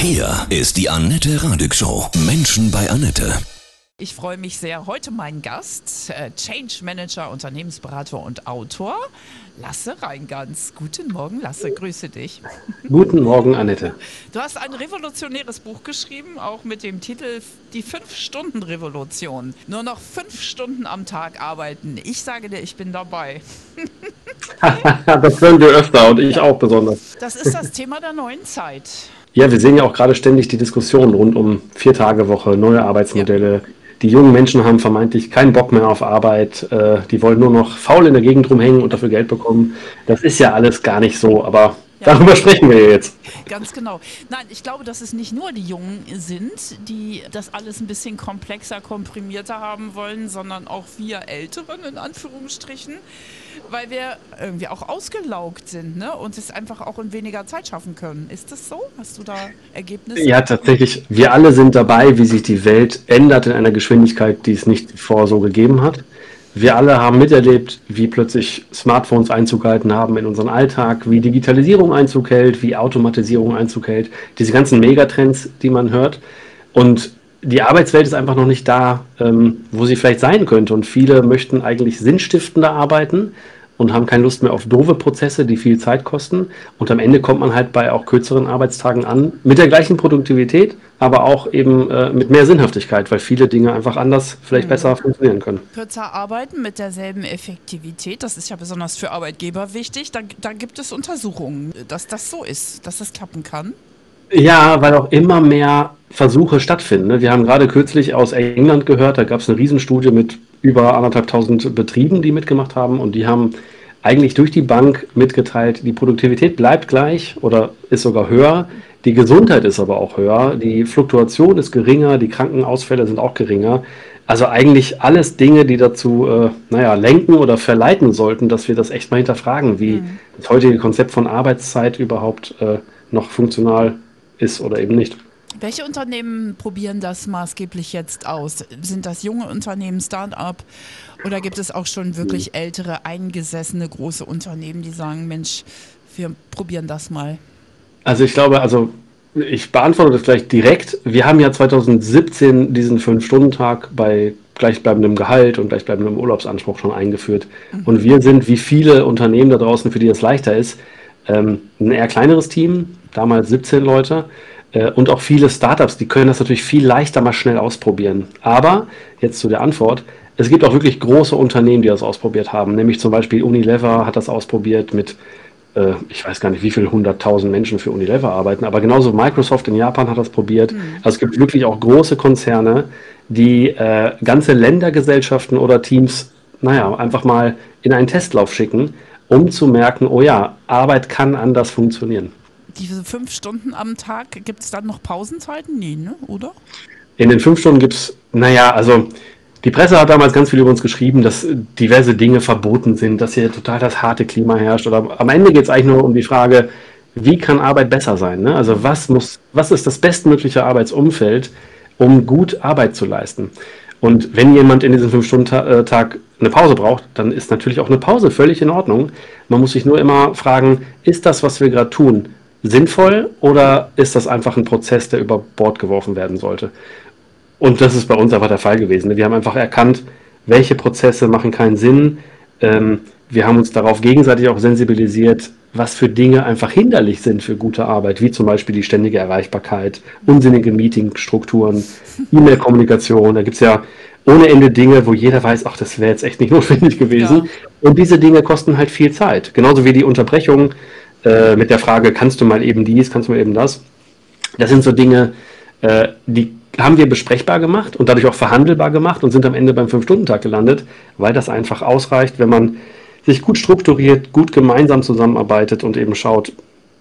Hier ist die Annette Radig Show. Menschen bei Annette. Ich freue mich sehr. Heute mein Gast, äh, Change Manager, Unternehmensberater und Autor, Lasse Reingans. Guten Morgen, Lasse, grüße dich. Guten Morgen, Annette. Du hast ein revolutionäres Buch geschrieben, auch mit dem Titel Die Fünf-Stunden-Revolution. Nur noch fünf Stunden am Tag arbeiten. Ich sage dir, ich bin dabei. das hören wir öfter und ich auch besonders. Das ist das Thema der neuen Zeit. Ja, wir sehen ja auch gerade ständig die Diskussion rund um Vier-Tage-Woche, neue Arbeitsmodelle. Ja die jungen Menschen haben vermeintlich keinen Bock mehr auf Arbeit, äh, die wollen nur noch faul in der Gegend rumhängen und dafür Geld bekommen. Das ist ja alles gar nicht so, aber ja. Darüber sprechen wir jetzt. Ganz genau. Nein, ich glaube, dass es nicht nur die Jungen sind, die das alles ein bisschen komplexer, komprimierter haben wollen, sondern auch wir Älteren in Anführungsstrichen, weil wir irgendwie auch ausgelaugt sind ne? und es einfach auch in weniger Zeit schaffen können. Ist das so? Hast du da Ergebnisse? Ja, tatsächlich. Wir alle sind dabei, wie sich die Welt ändert in einer Geschwindigkeit, die es nicht vor so gegeben hat. Wir alle haben miterlebt, wie plötzlich Smartphones Einzug gehalten haben in unseren Alltag, wie Digitalisierung Einzug hält, wie Automatisierung Einzug hält, diese ganzen Megatrends, die man hört. Und die Arbeitswelt ist einfach noch nicht da, ähm, wo sie vielleicht sein könnte. Und viele möchten eigentlich sinnstiftender arbeiten und haben keine Lust mehr auf doofe Prozesse, die viel Zeit kosten. Und am Ende kommt man halt bei auch kürzeren Arbeitstagen an, mit der gleichen Produktivität, aber auch eben äh, mit mehr Sinnhaftigkeit, weil viele Dinge einfach anders, vielleicht mhm. besser funktionieren können. Kürzer arbeiten mit derselben Effektivität, das ist ja besonders für Arbeitgeber wichtig. Da, da gibt es Untersuchungen, dass das so ist, dass das klappen kann. Ja, weil auch immer mehr Versuche stattfinden. Ne? Wir haben gerade kürzlich aus England gehört, da gab es eine Riesenstudie mit über anderthalbtausend Betrieben, die mitgemacht haben und die haben eigentlich durch die Bank mitgeteilt, die Produktivität bleibt gleich oder ist sogar höher, die Gesundheit ist aber auch höher, die Fluktuation ist geringer, die Krankenausfälle sind auch geringer. Also eigentlich alles Dinge, die dazu, äh, naja, lenken oder verleiten sollten, dass wir das echt mal hinterfragen, wie mhm. das heutige Konzept von Arbeitszeit überhaupt äh, noch funktional ist oder eben nicht. Welche Unternehmen probieren das maßgeblich jetzt aus? Sind das junge Unternehmen, Start-up oder gibt es auch schon wirklich ältere, eingesessene große Unternehmen, die sagen, Mensch, wir probieren das mal? Also ich glaube, also ich beantworte das vielleicht direkt. Wir haben ja 2017 diesen Fünf-Stunden-Tag bei gleichbleibendem Gehalt und gleichbleibendem Urlaubsanspruch schon eingeführt. Mhm. Und wir sind, wie viele Unternehmen da draußen, für die das leichter ist, ähm, ein eher kleineres Team, damals 17 Leute, äh, und auch viele Startups, die können das natürlich viel leichter mal schnell ausprobieren. Aber jetzt zu der Antwort. Es gibt auch wirklich große Unternehmen, die das ausprobiert haben. Nämlich zum Beispiel Unilever hat das ausprobiert mit, äh, ich weiß gar nicht, wie viele hunderttausend Menschen für Unilever arbeiten. Aber genauso Microsoft in Japan hat das probiert. Mhm. Also es gibt wirklich auch große Konzerne, die äh, ganze Ländergesellschaften oder Teams, naja, einfach mal in einen Testlauf schicken, um zu merken, oh ja, Arbeit kann anders funktionieren diese fünf Stunden am Tag, gibt es dann noch Pausenzeiten? Nee, ne? oder? In den fünf Stunden gibt es, naja, also die Presse hat damals ganz viel über uns geschrieben, dass diverse Dinge verboten sind, dass hier total das harte Klima herrscht. Oder am Ende geht es eigentlich nur um die Frage, wie kann Arbeit besser sein? Ne? Also was muss, was ist das bestmögliche Arbeitsumfeld, um gut Arbeit zu leisten? Und wenn jemand in diesem Fünf-Stunden-Tag äh, eine Pause braucht, dann ist natürlich auch eine Pause völlig in Ordnung. Man muss sich nur immer fragen, ist das, was wir gerade tun, sinnvoll oder ist das einfach ein Prozess, der über Bord geworfen werden sollte? Und das ist bei uns einfach der Fall gewesen. Wir haben einfach erkannt, welche Prozesse machen keinen Sinn. Ähm, wir haben uns darauf gegenseitig auch sensibilisiert, was für Dinge einfach hinderlich sind für gute Arbeit, wie zum Beispiel die ständige Erreichbarkeit, unsinnige Meetingstrukturen, E-Mail-Kommunikation. Da gibt es ja ohne Ende Dinge, wo jeder weiß, ach, das wäre jetzt echt nicht notwendig gewesen. Ja. Und diese Dinge kosten halt viel Zeit. Genauso wie die Unterbrechung äh, mit der Frage, kannst du mal eben dies, kannst du mal eben das. Das sind so Dinge, äh, die haben wir besprechbar gemacht und dadurch auch verhandelbar gemacht und sind am Ende beim Fünf-Stunden-Tag gelandet, weil das einfach ausreicht, wenn man sich gut strukturiert, gut gemeinsam zusammenarbeitet und eben schaut,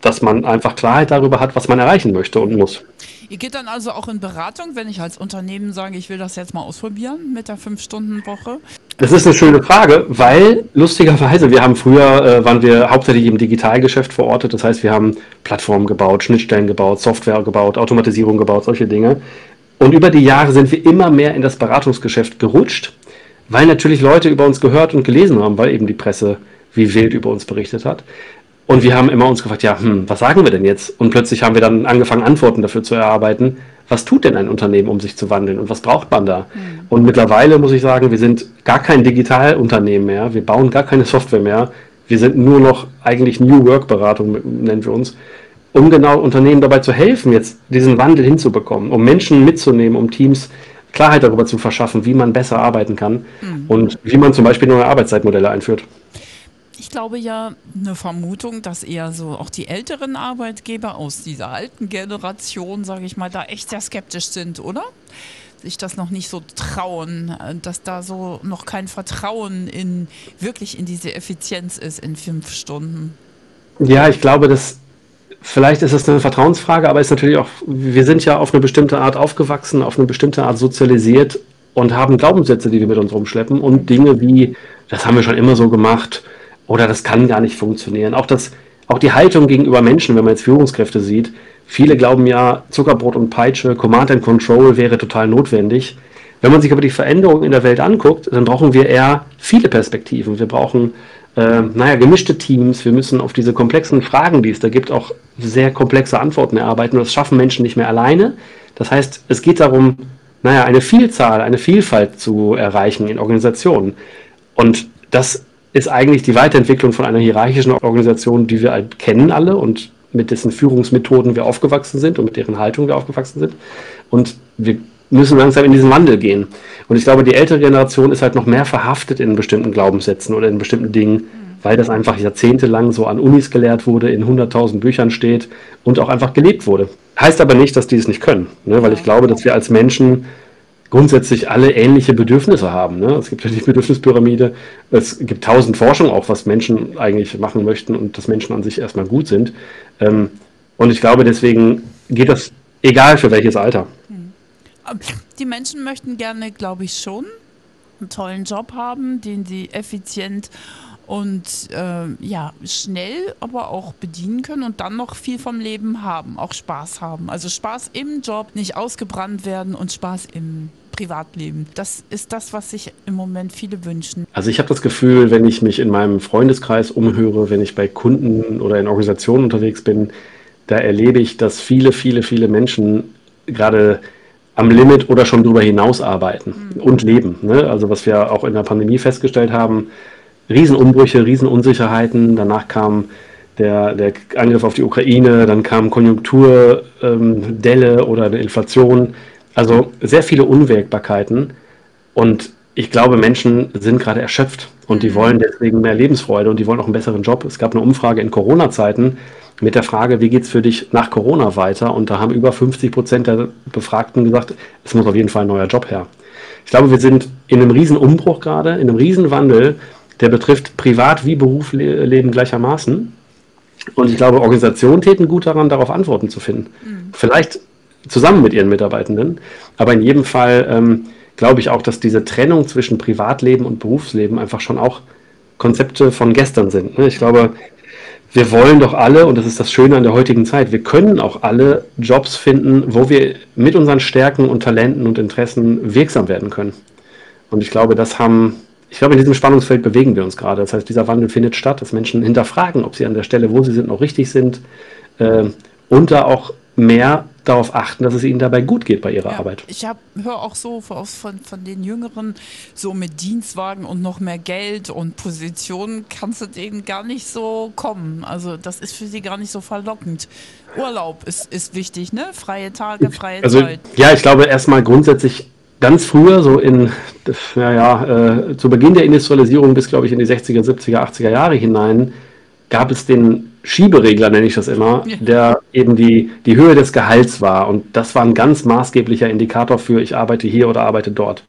dass man einfach Klarheit darüber hat, was man erreichen möchte und muss. Ihr geht dann also auch in Beratung, wenn ich als Unternehmen sage, ich will das jetzt mal ausprobieren mit der Fünf-Stunden-Woche? Das ist eine schöne Frage, weil lustigerweise, wir haben früher, äh, waren wir hauptsächlich im Digitalgeschäft verortet. Das heißt, wir haben Plattformen gebaut, Schnittstellen gebaut, Software gebaut, Automatisierung gebaut, solche Dinge. Und über die Jahre sind wir immer mehr in das Beratungsgeschäft gerutscht, weil natürlich Leute über uns gehört und gelesen haben, weil eben die Presse wie wild über uns berichtet hat. Und wir haben immer uns gefragt, ja, hm, was sagen wir denn jetzt? Und plötzlich haben wir dann angefangen, Antworten dafür zu erarbeiten. Was tut denn ein Unternehmen, um sich zu wandeln? Und was braucht man da? Mhm. Und mittlerweile muss ich sagen, wir sind gar kein Digitalunternehmen mehr. Wir bauen gar keine Software mehr. Wir sind nur noch eigentlich New Work Beratung, nennen wir uns, um genau Unternehmen dabei zu helfen, jetzt diesen Wandel hinzubekommen, um Menschen mitzunehmen, um Teams Klarheit darüber zu verschaffen, wie man besser arbeiten kann mhm. und wie man zum Beispiel neue Arbeitszeitmodelle einführt. Ich glaube ja, eine Vermutung, dass eher so auch die älteren Arbeitgeber aus dieser alten Generation, sage ich mal, da echt sehr skeptisch sind, oder? Sich das noch nicht so trauen, dass da so noch kein Vertrauen in wirklich in diese Effizienz ist in fünf Stunden. Ja, ich glaube, dass vielleicht ist es eine Vertrauensfrage, aber ist natürlich auch, wir sind ja auf eine bestimmte Art aufgewachsen, auf eine bestimmte Art sozialisiert und haben Glaubenssätze, die wir mit uns rumschleppen und Dinge wie, das haben wir schon immer so gemacht, oder das kann gar nicht funktionieren. Auch, das, auch die Haltung gegenüber Menschen, wenn man jetzt Führungskräfte sieht, viele glauben ja, Zuckerbrot und Peitsche, Command and Control wäre total notwendig. Wenn man sich aber die Veränderungen in der Welt anguckt, dann brauchen wir eher viele Perspektiven. Wir brauchen, äh, naja, gemischte Teams. Wir müssen auf diese komplexen Fragen, die es da gibt, auch sehr komplexe Antworten erarbeiten. Das schaffen Menschen nicht mehr alleine. Das heißt, es geht darum, naja, eine Vielzahl, eine Vielfalt zu erreichen in Organisationen. Und das ist eigentlich die Weiterentwicklung von einer hierarchischen Organisation, die wir halt kennen alle und mit dessen Führungsmethoden wir aufgewachsen sind und mit deren Haltung wir aufgewachsen sind. Und wir müssen langsam in diesen Wandel gehen. Und ich glaube, die ältere Generation ist halt noch mehr verhaftet in bestimmten Glaubenssätzen oder in bestimmten Dingen, weil das einfach jahrzehntelang so an Unis gelehrt wurde, in 100.000 Büchern steht und auch einfach gelebt wurde. Heißt aber nicht, dass die es nicht können, ne? weil ich glaube, dass wir als Menschen grundsätzlich alle ähnliche Bedürfnisse haben. Ne? Es gibt ja die Bedürfnispyramide. Es gibt tausend Forschungen auch, was Menschen eigentlich machen möchten und dass Menschen an sich erstmal gut sind. Ähm, und ich glaube, deswegen geht das egal für welches Alter. Die Menschen möchten gerne, glaube ich, schon einen tollen Job haben, den sie effizient und äh, ja, schnell aber auch bedienen können und dann noch viel vom Leben haben, auch Spaß haben. Also Spaß im Job, nicht ausgebrannt werden und Spaß im Privatleben. Das ist das, was sich im Moment viele wünschen. Also ich habe das Gefühl, wenn ich mich in meinem Freundeskreis umhöre, wenn ich bei Kunden oder in Organisationen unterwegs bin, da erlebe ich, dass viele, viele, viele Menschen gerade am Limit oder schon darüber hinaus arbeiten mhm. und leben. Ne? Also was wir auch in der Pandemie festgestellt haben, Riesenumbrüche, Riesenunsicherheiten. Danach kam der, der Angriff auf die Ukraine, dann kam Konjunkturdelle ähm, oder eine Inflation. Also sehr viele Unwägbarkeiten. Und ich glaube, Menschen sind gerade erschöpft und die mhm. wollen deswegen mehr Lebensfreude und die wollen auch einen besseren Job. Es gab eine Umfrage in Corona-Zeiten mit der Frage, wie geht es für dich nach Corona weiter? Und da haben über 50 Prozent der Befragten gesagt, es muss auf jeden Fall ein neuer Job her. Ich glaube, wir sind in einem Riesenumbruch gerade, in einem Riesenwandel der betrifft Privat- wie Berufsleben gleichermaßen. Und ich glaube, Organisationen täten gut daran, darauf Antworten zu finden. Mhm. Vielleicht zusammen mit ihren Mitarbeitenden. Aber in jedem Fall ähm, glaube ich auch, dass diese Trennung zwischen Privatleben und Berufsleben einfach schon auch Konzepte von gestern sind. Ne? Ich glaube, wir wollen doch alle, und das ist das Schöne an der heutigen Zeit, wir können auch alle Jobs finden, wo wir mit unseren Stärken und Talenten und Interessen wirksam werden können. Und ich glaube, das haben ich glaube, in diesem Spannungsfeld bewegen wir uns gerade. Das heißt, dieser Wandel findet statt, dass Menschen hinterfragen, ob sie an der Stelle, wo sie sind, noch richtig sind äh, und da auch mehr darauf achten, dass es ihnen dabei gut geht bei ihrer ja, Arbeit. Ich höre auch so von, von den Jüngeren, so mit Dienstwagen und noch mehr Geld und Positionen kannst du denen gar nicht so kommen. Also das ist für sie gar nicht so verlockend. Urlaub ist, ist wichtig, ne? Freie Tage, freie also, Zeit. Ja, ich glaube erstmal grundsätzlich ganz früher, so in, naja, äh, zu Beginn der Industrialisierung bis, glaube ich, in die 60er, 70er, 80er Jahre hinein, gab es den Schieberegler, nenne ich das immer, ja. der eben die, die Höhe des Gehalts war. Und das war ein ganz maßgeblicher Indikator für, ich arbeite hier oder arbeite dort.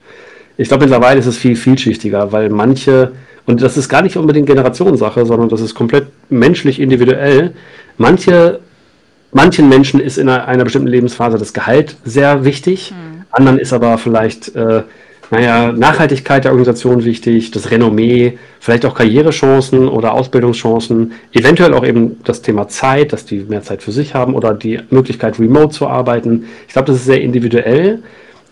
Ich glaube, mittlerweile ist es viel vielschichtiger, weil manche, und das ist gar nicht unbedingt Generationssache, sondern das ist komplett menschlich individuell, manche, manchen Menschen ist in einer, einer bestimmten Lebensphase das Gehalt sehr wichtig. Mhm anderen ist aber vielleicht, äh, naja, Nachhaltigkeit der Organisation wichtig, das Renommee, vielleicht auch Karrierechancen oder Ausbildungschancen, eventuell auch eben das Thema Zeit, dass die mehr Zeit für sich haben oder die Möglichkeit, remote zu arbeiten. Ich glaube, das ist sehr individuell.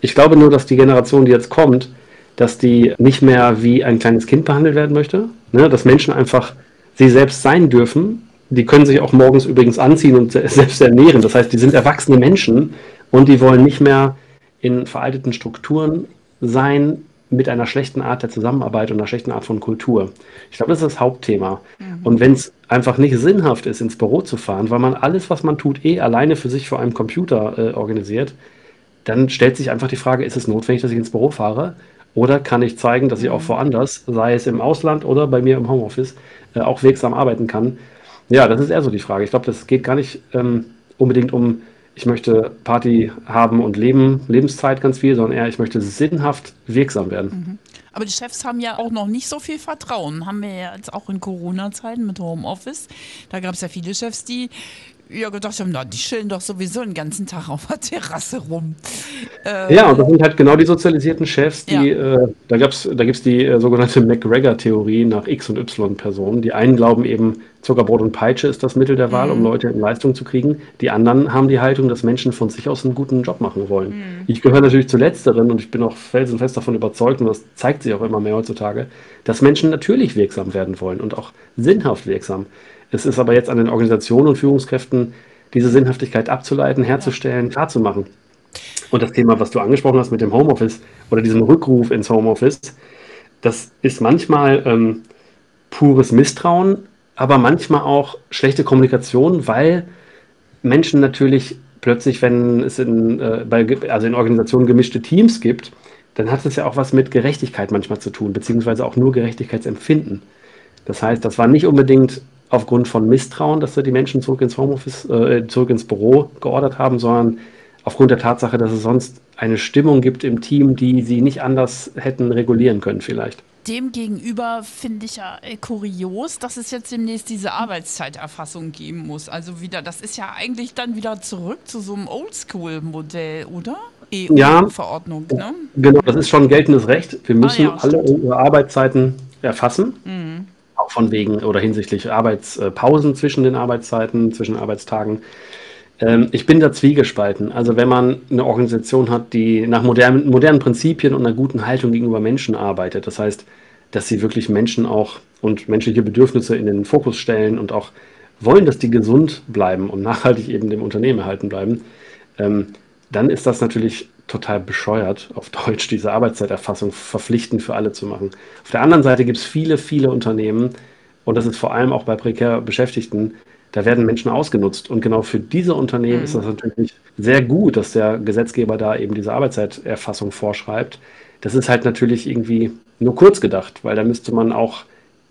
Ich glaube nur, dass die Generation, die jetzt kommt, dass die nicht mehr wie ein kleines Kind behandelt werden möchte, ne? dass Menschen einfach sie selbst sein dürfen die können sich auch morgens übrigens anziehen und selbst ernähren. Das heißt, die sind erwachsene Menschen und die wollen nicht mehr in veralteten Strukturen sein mit einer schlechten Art der Zusammenarbeit und einer schlechten Art von Kultur. Ich glaube, das ist das Hauptthema. Mhm. Und wenn es einfach nicht sinnhaft ist, ins Büro zu fahren, weil man alles, was man tut, eh alleine für sich vor einem Computer äh, organisiert, dann stellt sich einfach die Frage, ist es notwendig, dass ich ins Büro fahre? Oder kann ich zeigen, dass ich auch mhm. woanders, sei es im Ausland oder bei mir im Homeoffice, äh, auch wirksam arbeiten kann? Ja, das ist eher so die Frage. Ich glaube, das geht gar nicht ähm, unbedingt um, ich möchte Party haben und leben, Lebenszeit ganz viel, sondern eher, ich möchte sinnhaft wirksam werden. Mhm. Aber die Chefs haben ja auch noch nicht so viel Vertrauen. Haben wir ja jetzt auch in Corona-Zeiten mit Homeoffice. Da gab es ja viele Chefs, die ja gedacht haben, na, die chillen doch sowieso den ganzen Tag auf der Terrasse rum. Äh, ja, und das sind halt genau die sozialisierten Chefs, die, ja. äh, da, gab's, da gibt es die äh, sogenannte McGregor-Theorie nach X- und Y-Personen. Die einen glauben eben, Zuckerbrot und Peitsche ist das Mittel der Wahl, mhm. um Leute in Leistung zu kriegen. Die anderen haben die Haltung, dass Menschen von sich aus einen guten Job machen wollen. Mhm. Ich gehöre natürlich zu Letzteren und ich bin auch felsenfest davon überzeugt, und das zeigt sich auch immer mehr heutzutage, dass Menschen natürlich wirksam werden wollen und auch sinnhaft wirksam. Es ist aber jetzt an den Organisationen und Führungskräften, diese Sinnhaftigkeit abzuleiten, herzustellen, klarzumachen. Und das Thema, was du angesprochen hast mit dem Homeoffice oder diesem Rückruf ins Homeoffice, das ist manchmal ähm, pures Misstrauen, aber manchmal auch schlechte Kommunikation, weil Menschen natürlich plötzlich, wenn es in, äh, bei, also in Organisationen gemischte Teams gibt, dann hat es ja auch was mit Gerechtigkeit manchmal zu tun, beziehungsweise auch nur Gerechtigkeitsempfinden. Das heißt, das war nicht unbedingt aufgrund von Misstrauen, dass wir die Menschen zurück ins Homeoffice, äh, zurück ins Büro geordert haben, sondern aufgrund der Tatsache, dass es sonst eine Stimmung gibt im Team, die sie nicht anders hätten regulieren können vielleicht. Demgegenüber finde ich ja äh, kurios, dass es jetzt demnächst diese Arbeitszeiterfassung geben muss. Also wieder, das ist ja eigentlich dann wieder zurück zu so einem Oldschool-Modell, oder? EU-Verordnung, ja, ne? Genau, das ist schon geltendes Recht. Wir müssen ah, ja, alle unsere Arbeitszeiten erfassen. Mhm auch von wegen oder hinsichtlich Arbeitspausen zwischen den Arbeitszeiten, zwischen Arbeitstagen. Ähm, ich bin da zwiegespalten. Also wenn man eine Organisation hat, die nach modernen, modernen Prinzipien und einer guten Haltung gegenüber Menschen arbeitet, das heißt, dass sie wirklich Menschen auch und menschliche Bedürfnisse in den Fokus stellen und auch wollen, dass die gesund bleiben und nachhaltig eben dem Unternehmen erhalten bleiben, ähm, dann ist das natürlich total bescheuert, auf Deutsch diese Arbeitszeiterfassung verpflichtend für alle zu machen. Auf der anderen Seite gibt es viele, viele Unternehmen, und das ist vor allem auch bei prekär Beschäftigten, da werden Menschen ausgenutzt. Und genau für diese Unternehmen mhm. ist das natürlich sehr gut, dass der Gesetzgeber da eben diese Arbeitszeiterfassung vorschreibt. Das ist halt natürlich irgendwie nur kurz gedacht, weil da müsste man auch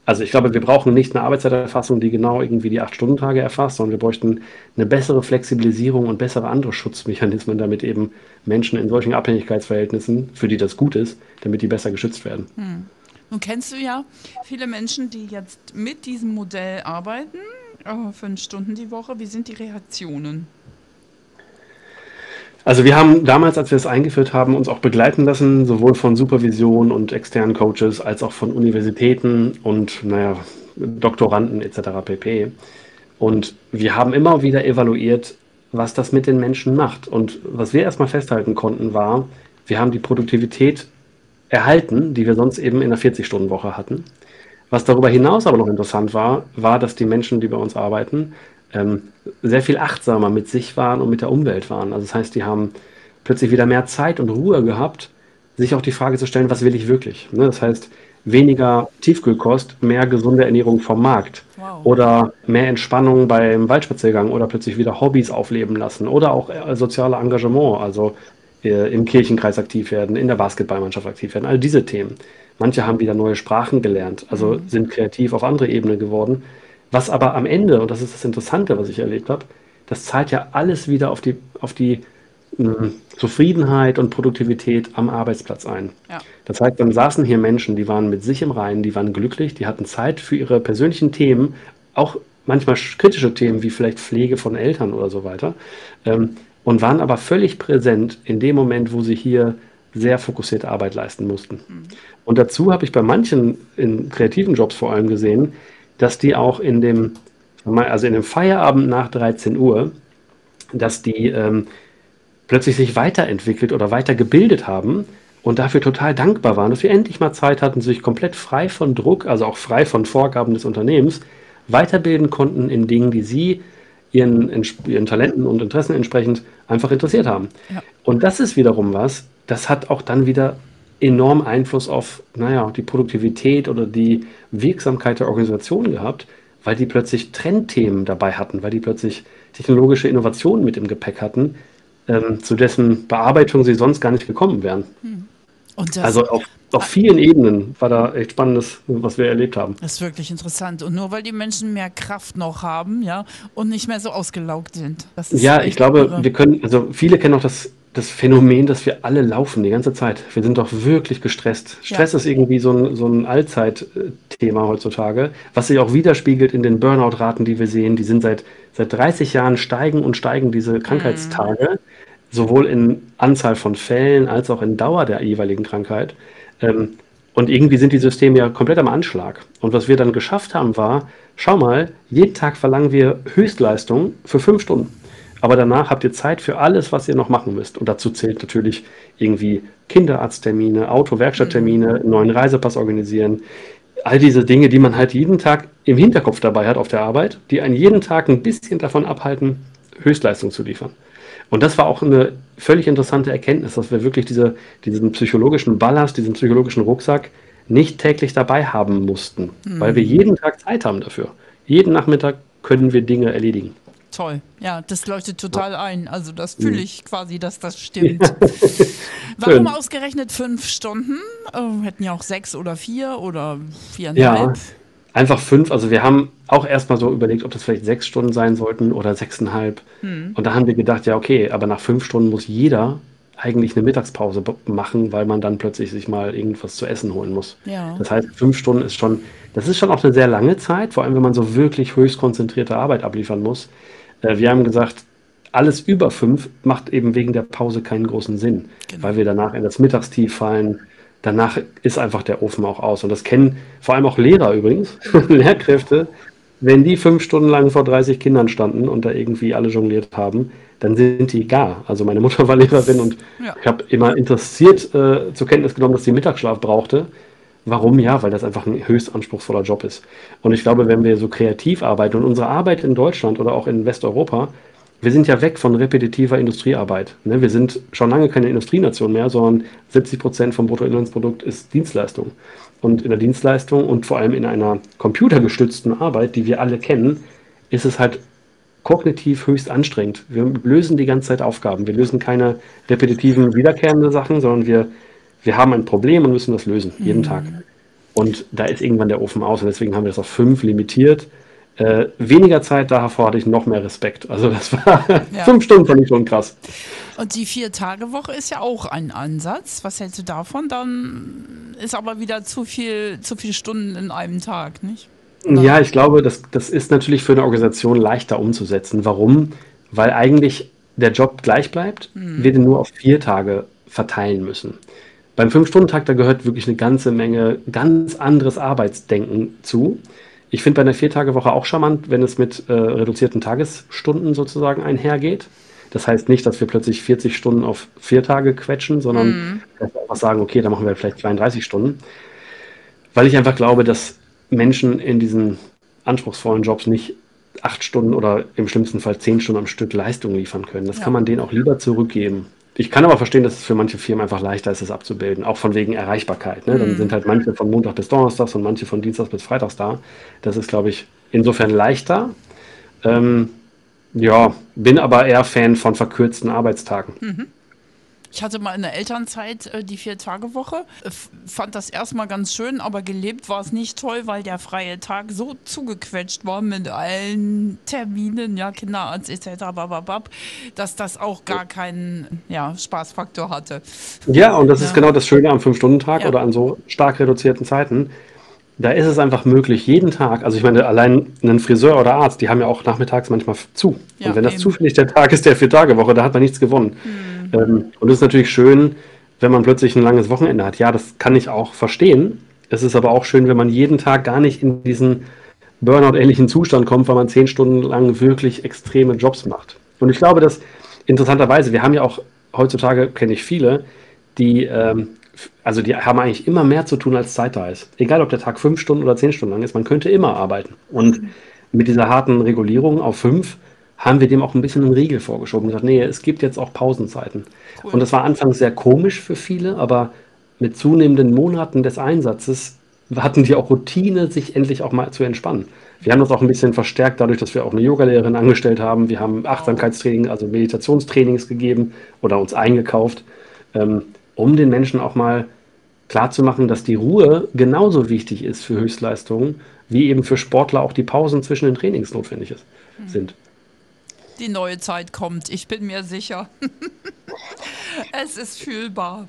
also ich glaube, wir brauchen nicht eine Arbeitszeiterfassung, die genau irgendwie die Acht-Stunden-Tage erfasst, sondern wir bräuchten eine bessere Flexibilisierung und bessere andere Schutzmechanismen, damit eben Menschen in solchen Abhängigkeitsverhältnissen, für die das gut ist, damit die besser geschützt werden. Hm. Nun kennst du ja viele Menschen, die jetzt mit diesem Modell arbeiten, äh, fünf Stunden die Woche. Wie sind die Reaktionen? Also wir haben damals, als wir es eingeführt haben, uns auch begleiten lassen, sowohl von Supervision und externen Coaches als auch von Universitäten und naja, Doktoranden etc. pp. Und wir haben immer wieder evaluiert, was das mit den Menschen macht. Und was wir erstmal festhalten konnten, war, wir haben die Produktivität erhalten, die wir sonst eben in einer 40-Stunden-Woche hatten. Was darüber hinaus aber noch interessant war, war, dass die Menschen, die bei uns arbeiten, ähm, sehr viel achtsamer mit sich waren und mit der Umwelt waren. Also das heißt, die haben plötzlich wieder mehr Zeit und Ruhe gehabt, sich auch die Frage zu stellen, was will ich wirklich? Ne? Das heißt, weniger Tiefkühlkost, mehr gesunde Ernährung vom Markt wow. oder mehr Entspannung beim Waldspaziergang oder plötzlich wieder Hobbys aufleben lassen oder auch äh, soziale Engagement, also äh, im Kirchenkreis aktiv werden, in der Basketballmannschaft aktiv werden, all diese Themen. Manche haben wieder neue Sprachen gelernt, also mhm. sind kreativ auf andere Ebene geworden. Was aber am Ende, und das ist das Interessante, was ich erlebt habe, das zahlt ja alles wieder auf die, auf die mh, hm, Zufriedenheit und Produktivität am Arbeitsplatz ein. Ja. Das heißt, dann saßen hier Menschen, die waren mit sich im Reinen, die waren glücklich, die hatten Zeit für ihre persönlichen Themen, auch manchmal kritische Themen wie vielleicht Pflege von Eltern oder so weiter, ähm, und waren aber völlig präsent in dem Moment, wo sie hier sehr fokussiert Arbeit leisten mussten. Mhm. Und dazu habe ich bei manchen in kreativen Jobs vor allem gesehen, dass die auch in dem, also in dem Feierabend nach 13 Uhr, dass die ähm, plötzlich sich weiterentwickelt oder weitergebildet haben und dafür total dankbar waren, dass wir endlich mal Zeit hatten, sich komplett frei von Druck, also auch frei von Vorgaben des Unternehmens, weiterbilden konnten in Dingen, die sie ihren, ihren Talenten und Interessen entsprechend einfach interessiert haben. Ja. Und das ist wiederum was, das hat auch dann wieder enorm Einfluss auf, naja, die Produktivität oder die Wirksamkeit der Organisation gehabt, weil die plötzlich Trendthemen dabei hatten, weil die plötzlich technologische Innovationen mit im Gepäck hatten, ähm, zu dessen Bearbeitung sie sonst gar nicht gekommen wären. Hm. also auf, auf vielen Ebenen war da echt Spannendes, was wir erlebt haben. Das ist wirklich interessant. Und nur weil die Menschen mehr Kraft noch haben, ja, und nicht mehr so ausgelaugt sind. ja, ich glaube, irre. wir können, also viele kennen auch das das Phänomen, dass wir alle laufen die ganze Zeit. Wir sind doch wirklich gestresst. Stress ja. ist irgendwie so ein, so ein Allzeitthema heutzutage, was sich auch widerspiegelt in den Burnout-Raten, die wir sehen. Die sind seit, seit 30 Jahren steigen und steigen diese Krankheitstage, mhm. sowohl in Anzahl von Fällen als auch in Dauer der jeweiligen Krankheit. Ähm, und irgendwie sind die Systeme ja komplett am Anschlag. Und was wir dann geschafft haben, war, schau mal, jeden Tag verlangen wir Höchstleistung für fünf Stunden. Aber danach habt ihr Zeit für alles, was ihr noch machen müsst. Und dazu zählt natürlich irgendwie Kinderarzttermine, Auto-Werkstatttermine, einen neuen Reisepass organisieren. All diese Dinge, die man halt jeden Tag im Hinterkopf dabei hat auf der Arbeit, die einen jeden Tag ein bisschen davon abhalten, Höchstleistung zu liefern. Und das war auch eine völlig interessante Erkenntnis, dass wir wirklich diese, diesen psychologischen Ballast, diesen psychologischen Rucksack nicht täglich dabei haben mussten, mhm. weil wir jeden Tag Zeit haben dafür. Jeden Nachmittag können wir Dinge erledigen toll. Ja, das leuchtet total ein. Also das fühle ich quasi, dass das stimmt. Warum ausgerechnet fünf Stunden? Oh, hätten ja auch sechs oder vier oder viereinhalb. Ja, einfach fünf. Also wir haben auch erstmal so überlegt, ob das vielleicht sechs Stunden sein sollten oder sechseinhalb. Hm. Und da haben wir gedacht, ja, okay, aber nach fünf Stunden muss jeder eigentlich eine Mittagspause machen, weil man dann plötzlich sich mal irgendwas zu essen holen muss. Ja. Das heißt, fünf Stunden ist schon, das ist schon auch eine sehr lange Zeit, vor allem wenn man so wirklich höchst konzentrierte Arbeit abliefern muss. Äh, wir haben gesagt, alles über fünf macht eben wegen der Pause keinen großen Sinn, genau. weil wir danach in das Mittagstief fallen. Danach ist einfach der Ofen auch aus. Und das kennen vor allem auch Lehrer übrigens, Lehrkräfte. Wenn die fünf Stunden lang vor 30 Kindern standen und da irgendwie alle jongliert haben, dann sind die gar. Also meine Mutter war Lehrerin und ja. ich habe immer interessiert äh, zur Kenntnis genommen, dass sie Mittagsschlaf brauchte. Warum? Ja, weil das einfach ein höchst anspruchsvoller Job ist. Und ich glaube, wenn wir so kreativ arbeiten und unsere Arbeit in Deutschland oder auch in Westeuropa, wir sind ja weg von repetitiver Industriearbeit. Ne? Wir sind schon lange keine Industrienation mehr, sondern 70 Prozent vom Bruttoinlandsprodukt ist Dienstleistung. Und in der Dienstleistung und vor allem in einer computergestützten Arbeit, die wir alle kennen, ist es halt kognitiv höchst anstrengend. Wir lösen die ganze Zeit Aufgaben. Wir lösen keine repetitiven, wiederkehrenden Sachen, sondern wir wir haben ein Problem und müssen das lösen, jeden mhm. Tag. Und da ist irgendwann der Ofen aus und deswegen haben wir das auf fünf limitiert. Äh, weniger Zeit, davor hatte ich noch mehr Respekt. Also das war ja. fünf Stunden fand ich schon krass. Und die Vier-Tage-Woche ist ja auch ein Ansatz. Was hältst du davon? Dann ist aber wieder zu viel, zu viele Stunden in einem Tag, nicht? Oder? Ja, ich glaube, das, das ist natürlich für eine Organisation leichter umzusetzen. Warum? Weil eigentlich der Job gleich bleibt, mhm. wir den nur auf vier Tage verteilen müssen. Beim Fünf-Stunden-Tag, da gehört wirklich eine ganze Menge ganz anderes Arbeitsdenken zu. Ich finde bei einer Viertagewoche auch charmant, wenn es mit äh, reduzierten Tagesstunden sozusagen einhergeht. Das heißt nicht, dass wir plötzlich 40 Stunden auf vier Tage quetschen, sondern mm. dass wir einfach sagen, okay, dann machen wir vielleicht 32 Stunden. Weil ich einfach glaube, dass Menschen in diesen anspruchsvollen Jobs nicht acht Stunden oder im schlimmsten Fall zehn Stunden am Stück Leistung liefern können. Das ja. kann man denen auch lieber zurückgeben. Ich kann aber verstehen, dass es für manche Firmen einfach leichter ist, es abzubilden, auch von wegen Erreichbarkeit. Ne? Dann mhm. sind halt manche von Montag bis Donnerstag und manche von Dienstag bis Freitags da. Das ist, glaube ich, insofern leichter. Ähm, ja, bin aber eher Fan von verkürzten Arbeitstagen. Mhm. Ich hatte mal in der Elternzeit äh, die Vier-Tage-Woche, äh, fand das erstmal ganz schön, aber gelebt war es nicht toll, weil der freie Tag so zugequetscht war mit allen Terminen, ja, Kinderarzt etc., bababab, dass das auch gar keinen ja, Spaßfaktor hatte. Ja, und das ja. ist genau das Schöne am Fünf-Stunden-Tag ja. oder an so stark reduzierten Zeiten. Da ist es einfach möglich, jeden Tag, also ich meine, allein ein Friseur oder Arzt, die haben ja auch nachmittags manchmal zu. Ja, und wenn das eben. zufällig der Tag ist der Vier-Tage-Woche, da hat man nichts gewonnen. Hm. Ähm, und es ist natürlich schön, wenn man plötzlich ein langes Wochenende hat. Ja, das kann ich auch verstehen. Es ist aber auch schön, wenn man jeden Tag gar nicht in diesen Burnout-ähnlichen Zustand kommt, weil man zehn Stunden lang wirklich extreme Jobs macht. Und ich glaube, dass interessanterweise, wir haben ja auch heutzutage, kenne ich viele, die, ähm, also die haben eigentlich immer mehr zu tun, als Zeit da ist. Egal, ob der Tag fünf Stunden oder zehn Stunden lang ist, man könnte immer arbeiten. Und mit dieser harten Regulierung auf fünf haben wir dem auch ein bisschen einen Riegel vorgeschoben und gesagt, nee, es gibt jetzt auch Pausenzeiten. Cool. Und das war anfangs sehr komisch für viele, aber mit zunehmenden Monaten des Einsatzes hatten die auch Routine, sich endlich auch mal zu entspannen. Wir haben das auch ein bisschen verstärkt, dadurch, dass wir auch eine Yogalehrerin angestellt haben. Wir haben Achtsamkeitstraining, also Meditationstrainings gegeben oder uns eingekauft, ähm, um den Menschen auch mal klarzumachen, dass die Ruhe genauso wichtig ist für Höchstleistungen, wie eben für Sportler auch die Pausen zwischen den Trainings notwendig ist, mhm. sind. Die neue Zeit kommt, ich bin mir sicher. es ist fühlbar.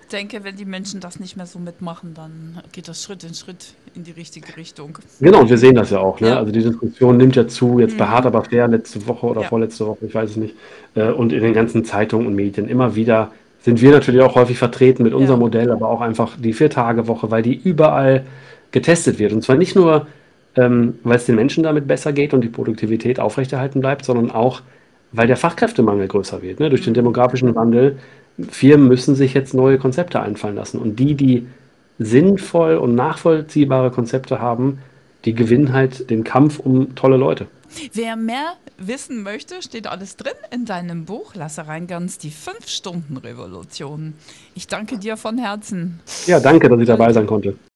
Ich denke, wenn die Menschen das nicht mehr so mitmachen, dann geht das Schritt in Schritt in die richtige Richtung. Genau, und wir sehen das ja auch. Ne? Ja. Also die Diskussion nimmt ja zu, jetzt mhm. bei Hart aber fair, letzte Woche oder ja. vorletzte Woche, ich weiß es nicht. Äh, und in den ganzen Zeitungen und Medien immer wieder sind wir natürlich auch häufig vertreten mit unserem ja. Modell, aber auch einfach die Vier-Tage-Woche, weil die überall getestet wird. Und zwar nicht nur ähm, weil es den Menschen damit besser geht und die Produktivität aufrechterhalten bleibt, sondern auch, weil der Fachkräftemangel größer wird. Ne? Durch den demografischen Wandel. Firmen müssen sich jetzt neue Konzepte einfallen lassen. Und die, die sinnvoll und nachvollziehbare Konzepte haben, die gewinnen halt den Kampf um tolle Leute. Wer mehr wissen möchte, steht alles drin in deinem Buch Lasse Reingans, die 5-Stunden-Revolution. Ich danke dir von Herzen. Ja, danke, dass ich dabei sein konnte.